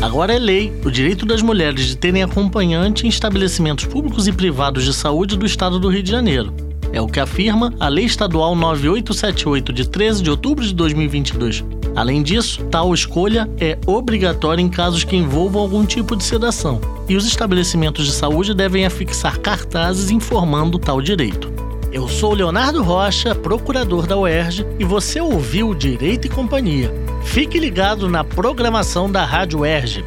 Agora é lei o direito das mulheres de terem acompanhante em estabelecimentos públicos e privados de saúde do Estado do Rio de Janeiro. É o que afirma a Lei Estadual 9878 de 13 de outubro de 2022. Além disso, tal escolha é obrigatória em casos que envolvam algum tipo de sedação, e os estabelecimentos de saúde devem afixar cartazes informando tal direito. Eu sou Leonardo Rocha, procurador da UERJ, e você ouviu Direito e Companhia. Fique ligado na programação da Rádio UERJ.